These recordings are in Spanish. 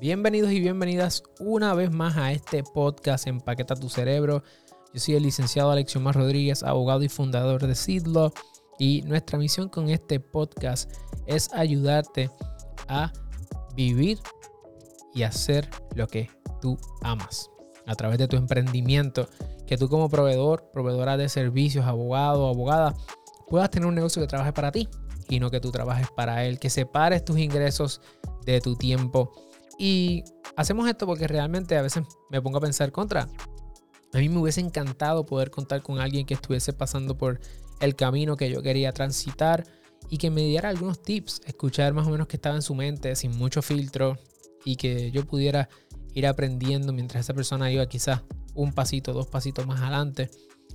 Bienvenidos y bienvenidas una vez más a este podcast Empaqueta tu cerebro. Yo soy el licenciado Alexiomar Rodríguez, abogado y fundador de Sidlo. Y nuestra misión con este podcast es ayudarte a vivir y hacer lo que tú amas a través de tu emprendimiento. Que tú como proveedor, proveedora de servicios, abogado, abogada, puedas tener un negocio que trabaje para ti y no que tú trabajes para él. Que separes tus ingresos de tu tiempo y hacemos esto porque realmente a veces me pongo a pensar contra. A mí me hubiese encantado poder contar con alguien que estuviese pasando por el camino que yo quería transitar y que me diera algunos tips, escuchar más o menos qué estaba en su mente sin mucho filtro y que yo pudiera ir aprendiendo mientras esa persona iba quizás un pasito, dos pasitos más adelante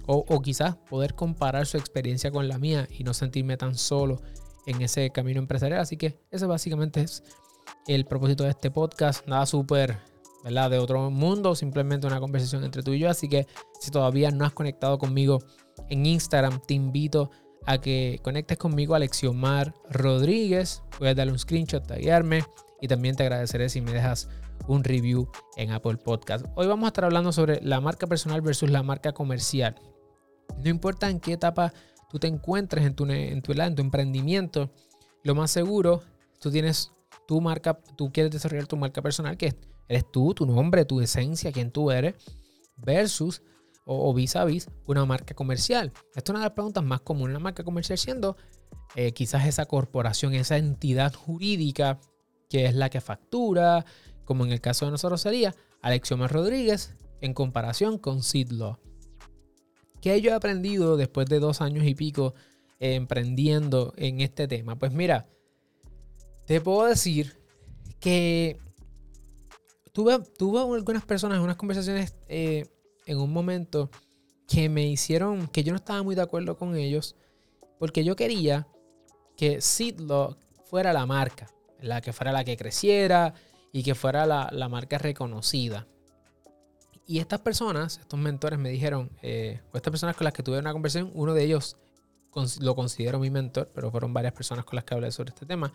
o, o quizás poder comparar su experiencia con la mía y no sentirme tan solo en ese camino empresarial. Así que eso básicamente es el propósito de este podcast. Nada súper, ¿verdad? De otro mundo, simplemente una conversación entre tú y yo. Así que si todavía no has conectado conmigo en Instagram, te invito a que conectes conmigo a Alexiomar Rodríguez. Puedes darle un screenshot, taguearme y también te agradeceré si me dejas un review en Apple Podcast. Hoy vamos a estar hablando sobre la marca personal versus la marca comercial. No importa en qué etapa tú te encuentres en tu, en tu, en tu emprendimiento, lo más seguro, tú tienes tu marca, tú quieres desarrollar tu marca personal, que eres tú, tu nombre, tu esencia, quién tú eres, versus o, vis a vis una marca comercial. Esta es una de las preguntas más comunes. Una marca comercial siendo eh, quizás esa corporación, esa entidad jurídica que es la que factura, como en el caso de nosotros sería Alexioma Rodríguez en comparación con Sidlo. ¿Qué yo he aprendido después de dos años y pico emprendiendo en este tema? Pues mira, te puedo decir que tuve, tuve algunas personas, unas conversaciones eh, en un momento que me hicieron que yo no estaba muy de acuerdo con ellos porque yo quería que Sidlock fuera la marca, la que fuera la que creciera y que fuera la, marca reconocida. Y estas personas, estos mentores me dijeron, eh, o estas personas con las que tuve una conversación, uno de ellos lo considero mi mentor, pero fueron varias personas con las que hablé sobre este tema.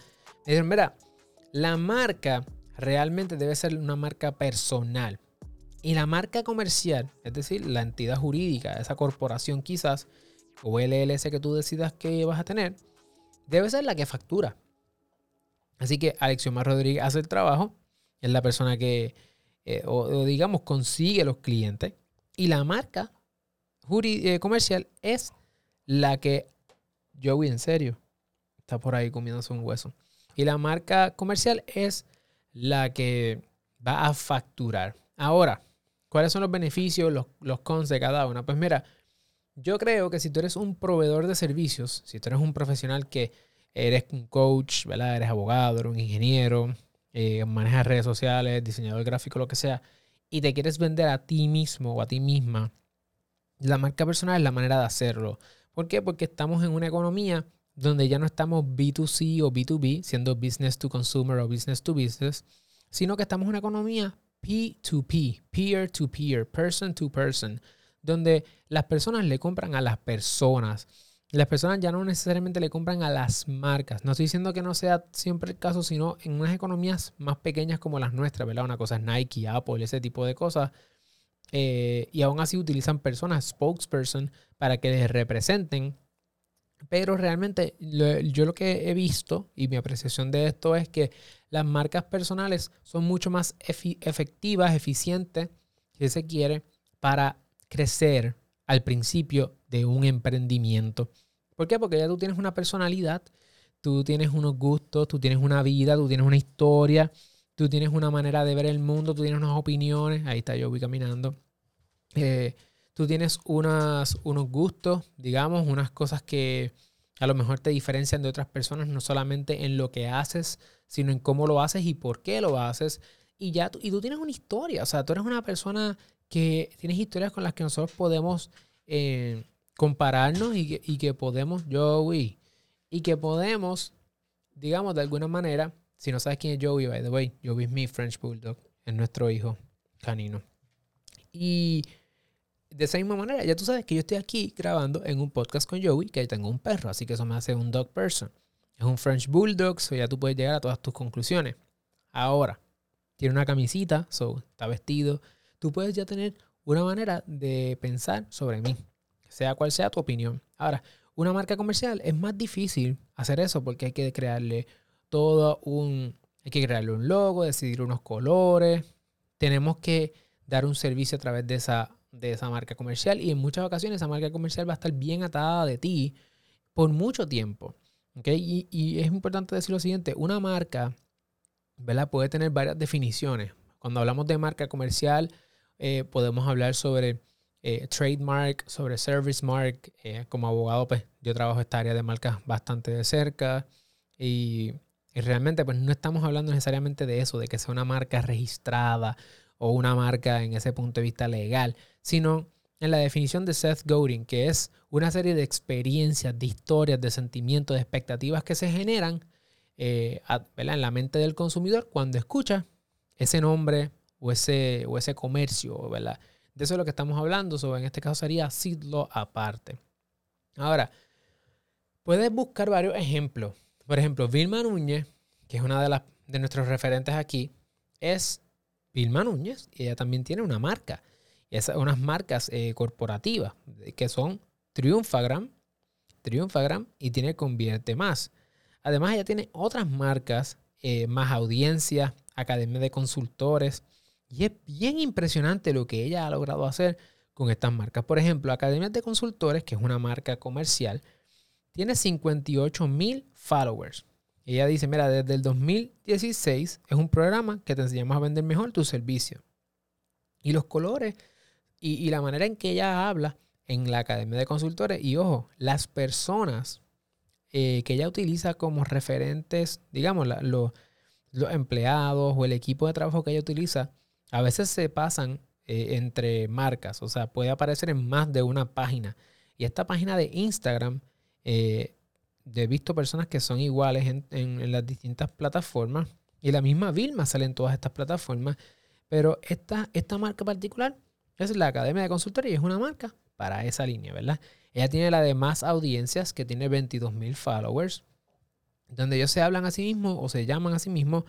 Me dijeron, mira, la marca realmente debe ser una marca personal. Y la marca comercial, es decir, la entidad jurídica, esa corporación quizás, o LLC que tú decidas que vas a tener, debe ser la que factura. Así que Alexiomar Rodríguez hace el trabajo, es la persona que, eh, o, digamos, consigue los clientes. Y la marca eh, comercial es la que Joey, en serio, está por ahí comiéndose un hueso. Y la marca comercial es la que va a facturar. Ahora, ¿cuáles son los beneficios, los, los cons de cada una? Pues mira, yo creo que si tú eres un proveedor de servicios, si tú eres un profesional que eres un coach, ¿verdad? eres abogado, eres un ingeniero, eh, manejas redes sociales, diseñador gráfico, lo que sea, y te quieres vender a ti mismo o a ti misma, la marca personal es la manera de hacerlo. ¿Por qué? Porque estamos en una economía donde ya no estamos B2C o B2B, siendo business to consumer o business to business, sino que estamos en una economía P2P, peer to peer, person to person, donde las personas le compran a las personas. Las personas ya no necesariamente le compran a las marcas. No estoy diciendo que no sea siempre el caso, sino en unas economías más pequeñas como las nuestras, ¿verdad? Una cosa es Nike, Apple, ese tipo de cosas. Eh, y aún así utilizan personas, spokesperson, para que les representen. Pero realmente yo lo que he visto y mi apreciación de esto es que las marcas personales son mucho más efectivas, eficientes, si se quiere, para crecer al principio de un emprendimiento. ¿Por qué? Porque ya tú tienes una personalidad, tú tienes unos gustos, tú tienes una vida, tú tienes una historia, tú tienes una manera de ver el mundo, tú tienes unas opiniones. Ahí está yo voy caminando. Eh, tú tienes unas, unos gustos, digamos, unas cosas que a lo mejor te diferencian de otras personas, no solamente en lo que haces, sino en cómo lo haces y por qué lo haces. Y ya tú, y tú tienes una historia, o sea, tú eres una persona que tienes historias con las que nosotros podemos eh, compararnos y que, y que podemos, Joey, y que podemos, digamos, de alguna manera, si no sabes quién es Joey, by the way, Joey es mi French Bulldog, es nuestro hijo canino. Y de esa misma manera, ya tú sabes que yo estoy aquí grabando en un podcast con Joey, que tengo un perro, así que eso me hace un dog person. Es un French Bulldog, so ya tú puedes llegar a todas tus conclusiones. Ahora, tiene una camisita, so, está vestido. Tú puedes ya tener una manera de pensar sobre mí, sea cual sea tu opinión. Ahora, una marca comercial es más difícil hacer eso porque hay que crearle todo un, hay que crearle un logo, decidir unos colores. Tenemos que dar un servicio a través de esa, de esa marca comercial y en muchas ocasiones esa marca comercial va a estar bien atada de ti por mucho tiempo. ¿okay? Y, es importante decir lo siguiente, una marca ¿verdad? puede tener varias definiciones. Cuando hablamos de marca comercial, eh, podemos hablar sobre eh, trademark, sobre service mark. Eh, como abogado, pues yo trabajo esta área de marcas bastante de cerca y, y, realmente pues no estamos hablando necesariamente de eso, de que sea una marca registrada o una marca en ese punto de vista legal, sino en la definición de Seth Godin, que es una serie de experiencias, de historias, de sentimientos, de expectativas que se generan eh, en la mente del consumidor cuando escucha ese nombre o ese, o ese comercio, ¿verdad? De eso es lo que estamos hablando. Sobre, en este caso sería Sidlo aparte. Ahora, puedes buscar varios ejemplos. Por ejemplo, Vilma Núñez, que es una de, las, de nuestros referentes aquí, es Vilma Núñez ella también tiene una marca. Unas marcas eh, corporativas que son Triunfagram, Triunfagram y tiene Convierte Más. Además, ella tiene otras marcas, eh, más audiencia, academia de consultores, y es bien impresionante lo que ella ha logrado hacer con estas marcas. Por ejemplo, Academia de Consultores, que es una marca comercial, tiene 58 mil followers. Ella dice, mira, desde el 2016 es un programa que te enseñamos a vender mejor tu servicio. Y los colores y, la manera en que ella habla en la Academia de Consultores, y ojo, las personas eh, que ella utiliza como referentes, digamos, los empleados o el equipo de trabajo que ella utiliza, a veces se pasan eh, entre marcas, o sea, puede aparecer en más de una página. Y esta página de Instagram, eh, he visto personas que son iguales en, las distintas plataformas. Y la misma Vilma sale en todas estas plataformas. Pero esta, esta marca particular es la Academia de Consultoría es una marca para esa línea, ¿verdad? Ella tiene la de más audiencias, que tiene 22 mil followers, donde ellos se hablan a sí mismos o se llaman a sí mismos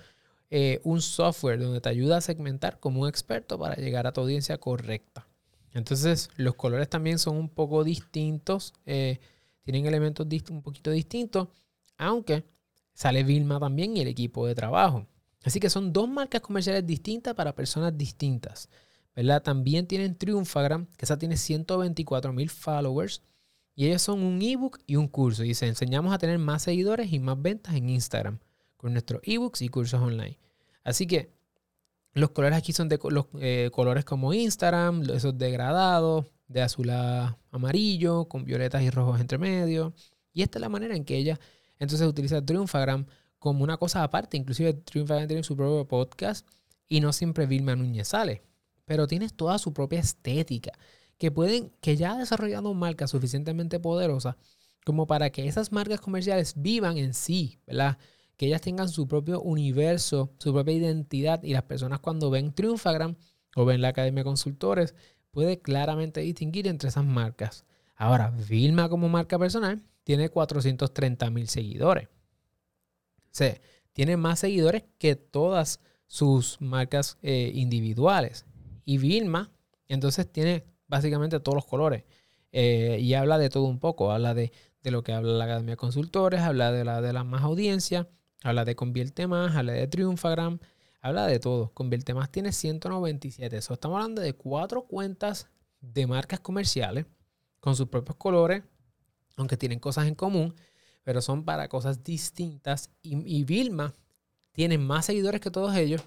eh, un software donde te ayuda a segmentar como un experto para llegar a tu audiencia correcta. Entonces, los colores también son un poco distintos, eh, tienen elementos un poquito distintos, aunque sale Vilma también y el equipo de trabajo. Así que son dos marcas comerciales distintas para personas distintas. ¿verdad? También tienen Triunfagram, que esa tiene 124 mil followers. Y ellos son un ebook y un curso. Y se enseñamos a tener más seguidores y más ventas en Instagram con nuestros ebooks y cursos online. Así que los colores aquí son de los eh, colores como Instagram, esos degradados, de azul a amarillo, con violetas y rojos entre medio. Y esta es la manera en que ella entonces utiliza Triunfagram como una cosa aparte. Inclusive Triunfagram tiene su propio podcast y no siempre Vilma Núñez sale. Pero tiene toda su propia estética que pueden, que ya ha desarrollado marcas suficientemente poderosas como para que esas marcas comerciales vivan en sí, ¿verdad? que ellas tengan su propio universo, su propia identidad y las personas cuando ven Triunfagram o ven la Academia de Consultores puede claramente distinguir entre esas marcas. Ahora, Vilma como marca personal tiene 430 mil seguidores. O sea, tiene más seguidores que todas sus marcas eh, individuales. Y Vilma, entonces, tiene básicamente todos los colores. Eh, y habla de todo un poco. Habla de, lo que habla la Academia de Consultores, habla de la de la más audiencia, Habla de Convierte Más, habla de Triunfagram, habla de todo. Convierte Más tiene 197. Eso estamos hablando de cuatro cuentas de marcas comerciales con sus propios colores, aunque tienen cosas en común, pero son para cosas distintas. Y, Vilma tiene más seguidores que todos ellos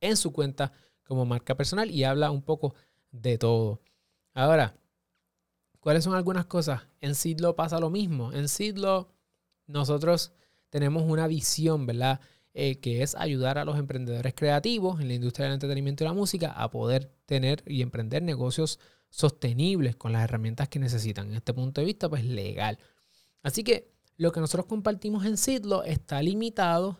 en su cuenta como marca personal y habla un poco de todo. Ahora, ¿cuáles son algunas cosas? En Sidlo pasa lo mismo. En Sidlo nosotros tenemos una visión, ¿verdad? Eh, que es ayudar a los emprendedores creativos en la industria del entretenimiento y la música a poder tener y emprender negocios sostenibles con las herramientas que necesitan. En este punto de vista, pues legal. Así que lo que nosotros compartimos en Sidlo está limitado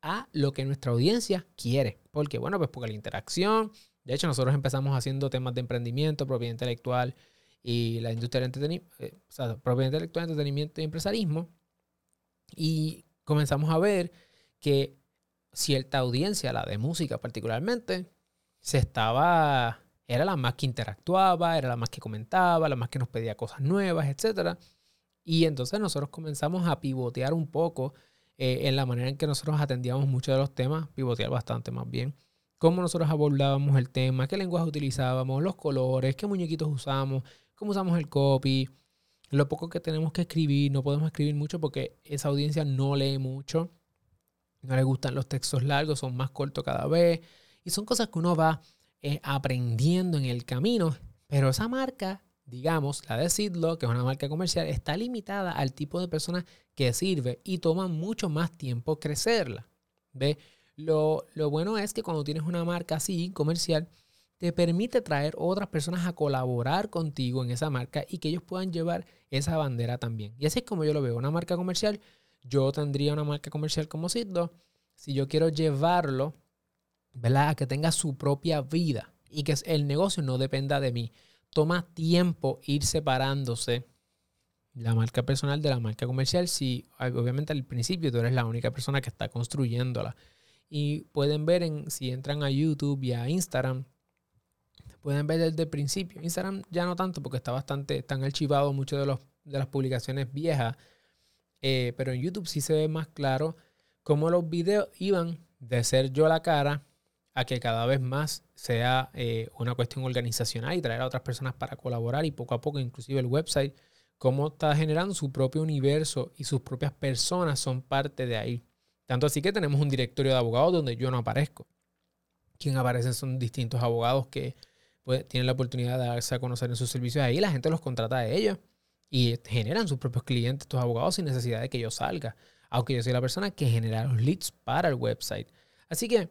a lo que nuestra audiencia quiere. ¿Por qué? Bueno, pues porque la interacción, de hecho nosotros empezamos haciendo temas de emprendimiento, propiedad intelectual y la industria del entretenimiento, eh, o sea, propiedad intelectual, entretenimiento y empresarismo. Y comenzamos a ver que, cierta audiencia, la de música particularmente, se estaba, era la más que interactuaba, era la más que comentaba, la más que nos pedía cosas nuevas, etc. Y entonces nosotros comenzamos a pivotear un poco eh, en la manera en que nosotros atendíamos muchos de los temas, pivotear bastante más bien, cómo nosotros abordábamos el tema, qué lenguaje utilizábamos, los colores, qué muñequitos usamos, cómo usamos el copy, lo poco que tenemos que escribir, no podemos escribir mucho porque esa audiencia no lee mucho, no le gustan los textos largos, son más cortos cada vez, y son cosas que uno va eh, aprendiendo en el camino, pero esa marca, digamos, la de Sidlo, que es una marca comercial, está limitada al tipo de persona que sirve y toma mucho más tiempo crecerla. ¿Ve? Lo, lo bueno es que cuando tienes una marca así, comercial, te permite traer otras personas a colaborar contigo en esa marca y que ellos puedan llevar esa bandera también. Y así es como yo lo veo. Una marca comercial, yo tendría una marca comercial como Sidlo. Si yo quiero llevarlo, ¿verdad? A que tenga su propia vida y que el negocio no dependa de mí. Toma tiempo ir separándose la marca personal de la marca comercial si obviamente al principio tú eres la única persona que está construyéndola. Y pueden ver en, si entran a YouTube y a Instagram, pueden ver desde el principio. Instagram ya no tanto porque está bastante, están archivados muchos de, de las publicaciones viejas. Eh, pero en YouTube sí se ve más claro cómo los videos iban de ser yo la cara a que cada vez más sea eh, una cuestión organizacional y traer a otras personas para colaborar y poco a poco inclusive el website, cómo está generando su propio universo y sus propias personas son parte de ahí. Tanto así que tenemos un directorio de abogados donde yo no aparezco. Quien aparece son distintos abogados que pues, tienen la oportunidad de darse a conocer en sus servicios ahí, la gente los contrata a ellos y generan sus propios clientes, estos abogados, sin necesidad de que yo salga, aunque yo soy la persona que genera los leads para el website. Así que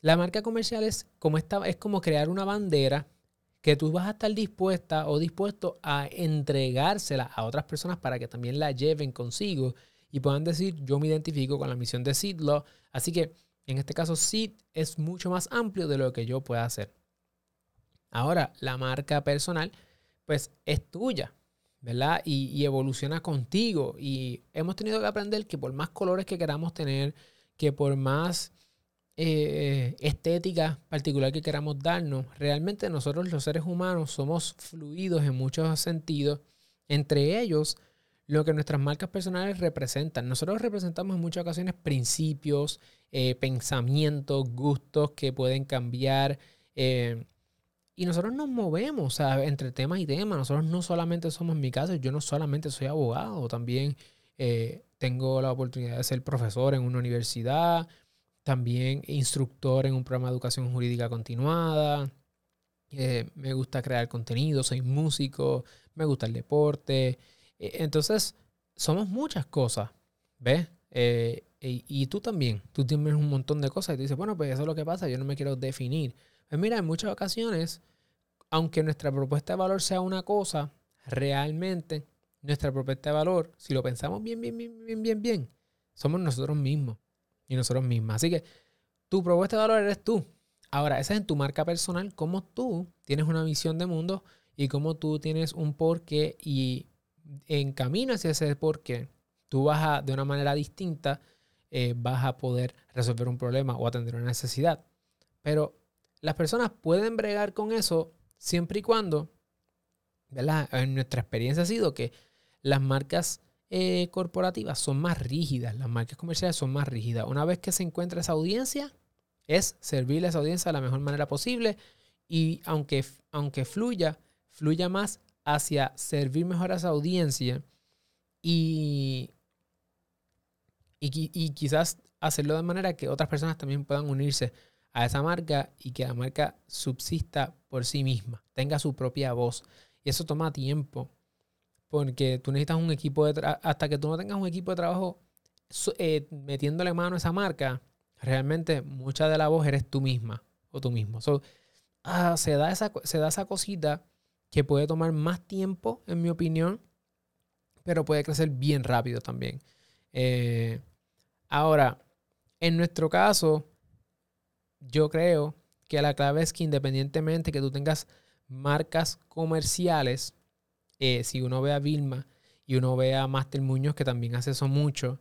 la marca comercial es como, esta, es como crear una bandera que tú vas a estar dispuesta o dispuesto a entregársela a otras personas para que también la lleven consigo y puedan decir, yo me identifico con la misión de Seedlaw. Así que en este caso, Seed es mucho más amplio de lo que yo pueda hacer. Ahora, la marca personal, pues es tuya, ¿verdad? Y, evoluciona contigo. Y hemos tenido que aprender que por más colores que queramos tener, que por más eh, estética particular que queramos darnos, realmente nosotros los seres humanos somos fluidos en muchos sentidos, entre ellos lo que nuestras marcas personales representan. Nosotros representamos en muchas ocasiones principios, eh, pensamientos, gustos que pueden cambiar. Eh, y nosotros nos movemos entre temas y temas. Nosotros no solamente somos, mi caso, yo no solamente soy abogado, también eh, tengo la oportunidad de ser profesor en una universidad, también instructor en un programa de educación jurídica continuada. Eh, me gusta crear contenido, soy músico, me gusta el deporte. E, entonces, somos muchas cosas, ¿ves? Eh, y, tú también, tú tienes un montón de cosas y tú dices, bueno, pues eso es lo que pasa, yo no me quiero definir. Pues mira, en muchas ocasiones, aunque nuestra propuesta de valor sea una cosa, realmente nuestra propuesta de valor, si lo pensamos bien, bien, bien, bien, bien, bien, somos nosotros mismos y nosotros mismos. Así que tu propuesta de valor eres tú. Ahora, esa es en tu marca personal, cómo tú tienes una visión de mundo y cómo tú tienes un porqué y en camino hacia ese porqué, tú vas a, de una manera distinta, eh, vas a poder resolver un problema o atender una necesidad. Pero las personas pueden bregar con eso siempre y cuando, ¿verdad? En nuestra experiencia ha sido que las marcas eh, corporativas son más rígidas, las marcas comerciales son más rígidas. Una vez que se encuentra esa audiencia, es servirle a esa audiencia de la mejor manera posible y aunque, aunque fluya, fluya más hacia servir mejor a esa audiencia y, y, y quizás hacerlo de manera que otras personas también puedan unirse a esa marca y que la marca subsista por sí misma, tenga su propia voz. Y eso toma tiempo, porque tú necesitas un equipo de trabajo, hasta que tú no tengas un equipo de trabajo eh, metiéndole mano a esa marca, realmente mucha de la voz eres tú misma o tú mismo. Ah, se, da esa, se da esa cosita que puede tomar más tiempo, en mi opinión, pero puede crecer bien rápido también. Eh, ahora, en nuestro caso, yo creo que la clave es que independientemente que tú tengas marcas comerciales, eh, si uno ve a Vilma y uno ve a Master Muñoz, que también hace eso mucho,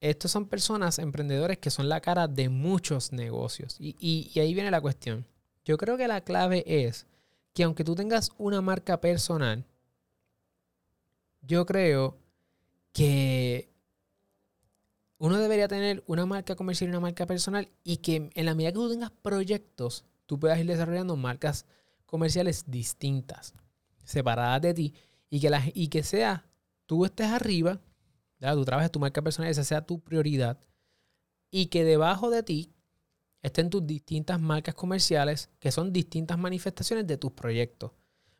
estos son personas, emprendedores que son la cara de muchos negocios. Y, y ahí viene la cuestión. Yo creo que la clave es que aunque tú tengas una marca personal, yo creo que uno debería tener una marca comercial y una marca personal y que en la medida que tú tengas proyectos, tú puedas ir desarrollando marcas comerciales distintas, separadas de ti y que, y que sea, tú estés arriba, tú trabajes tu marca personal, esa sea tu prioridad y que debajo de ti estén tus distintas marcas comerciales que son distintas manifestaciones de tus proyectos.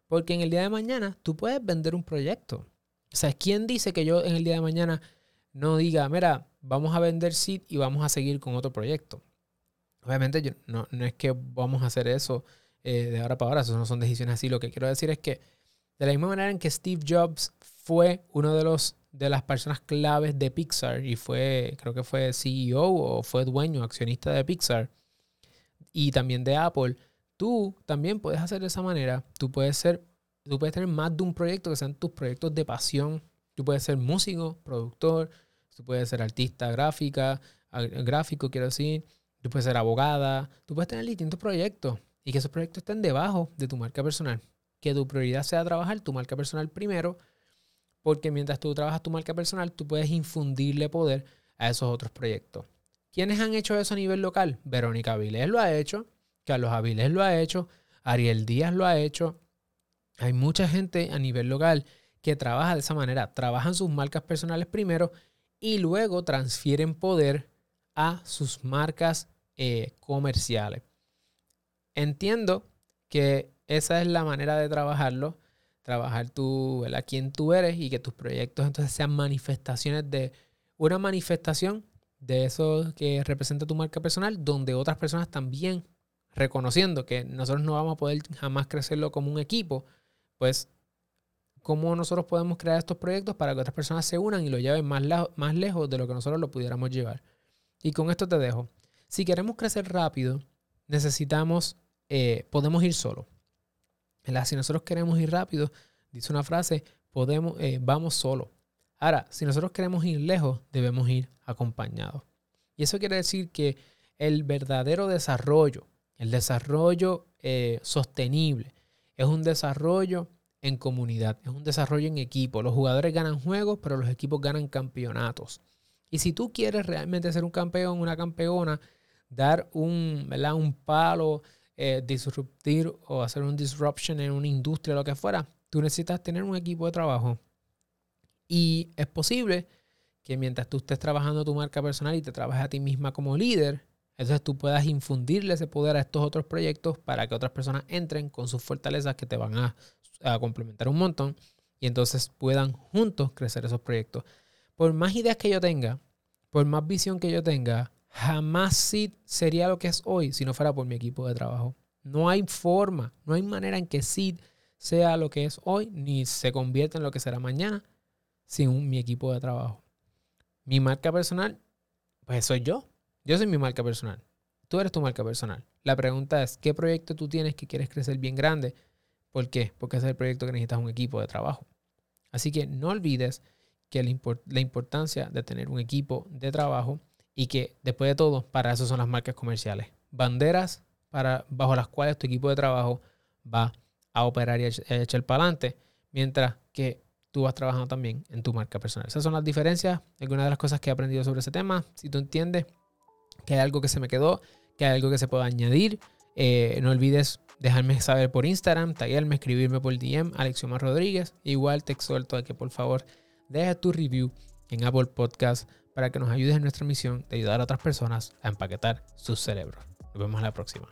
Porque en el día de mañana tú puedes vender un proyecto. O sea, ¿quién dice que yo en el día de mañana no diga, mira, vamos a vender seed y vamos a seguir con otro proyecto? Obviamente yo, no, no es que vamos a hacer eso eh, de ahora para ahora, eso no son decisiones así. Lo que quiero decir es que de la misma manera en que Steve Jobs fue uno de los de las personas claves de Pixar y fue, creo que fue CEO o fue dueño, accionista de Pixar y también de Apple, tú también puedes hacer de esa manera. Tú puedes ser Tú puedes tener más de un proyecto que sean tus proyectos de pasión. Tú puedes ser músico, productor, tú puedes ser artista gráfica, gráfico, quiero decir. Tú puedes ser abogada. Tú puedes tener distintos proyectos y que esos proyectos estén debajo de tu marca personal. Que tu prioridad sea trabajar tu marca personal primero, porque mientras tú trabajas tu marca personal, tú puedes infundirle poder a esos otros proyectos. ¿Quiénes han hecho eso a nivel local? Verónica Avilés lo ha hecho, Carlos Avilés lo ha hecho, Ariel Díaz lo ha hecho, hay mucha gente a nivel local que trabaja de esa manera. Trabajan sus marcas personales primero y luego transfieren poder a sus marcas eh, comerciales. Entiendo que esa es la manera de trabajarlo, trabajar tú, ¿verdad? quién tú eres y que tus proyectos entonces sean manifestaciones de una manifestación de eso que representa tu marca personal, donde otras personas también reconociendo que nosotros no vamos a poder jamás crecerlo como un equipo, pues, cómo nosotros podemos crear estos proyectos para que otras personas se unan y lo lleven más, más lejos de lo que nosotros lo pudiéramos llevar. Y con esto te dejo. Si queremos crecer rápido, necesitamos, eh, podemos ir solo. Si nosotros queremos ir rápido, dice una frase, podemos, eh, vamos solo. Ahora, si nosotros queremos ir lejos, debemos ir acompañados. Y eso quiere decir que el verdadero desarrollo, el desarrollo eh, sostenible, es un desarrollo en comunidad, es un desarrollo en equipo. Los jugadores ganan juegos, pero los equipos ganan campeonatos. Y si tú quieres realmente ser un campeón, una campeona, dar un, un palo, eh, disruptir o hacer un disruption en una industria, lo que fuera, tú necesitas tener un equipo de trabajo. Y es posible que mientras tú estés trabajando tu marca personal y te trabajes a ti misma como líder, entonces tú puedas infundirle ese poder a estos otros proyectos para que otras personas entren con sus fortalezas que te van a, complementar un montón y entonces puedan juntos crecer esos proyectos. Por más ideas que yo tenga, por más visión que yo tenga, jamás Seed sería lo que es hoy si no fuera por mi equipo de trabajo. No hay forma, no hay manera en que Seed sea lo que es hoy, ni se convierta en lo que será mañana sin mi equipo de trabajo. Mi marca personal, pues soy yo. Yo soy mi marca personal. Tú eres tu marca personal. La pregunta es, ¿qué proyecto tú tienes que quieres crecer bien grande? ¿Por qué? Porque ese es el proyecto que necesitas un equipo de trabajo. Así que no olvides que la, importancia de tener un equipo de trabajo y que después de todo, para eso son las marcas comerciales. Banderas para, bajo las cuales tu equipo de trabajo va a operar y a echar para adelante, mientras que tú vas trabajando también en tu marca personal. Esas son las diferencias, algunas de las cosas que he aprendido sobre ese tema. Si tú entiendes que hay algo que se me quedó, que hay algo que se pueda añadir. Eh, no olvides dejarme saber por Instagram, taguearme, escribirme por DM, Alexiomar Rodríguez. Igual te exhorto a que por favor dejes tu review en Apple Podcast para que nos ayudes en nuestra misión de ayudar a otras personas a empaquetar sus cerebros. Nos vemos la próxima.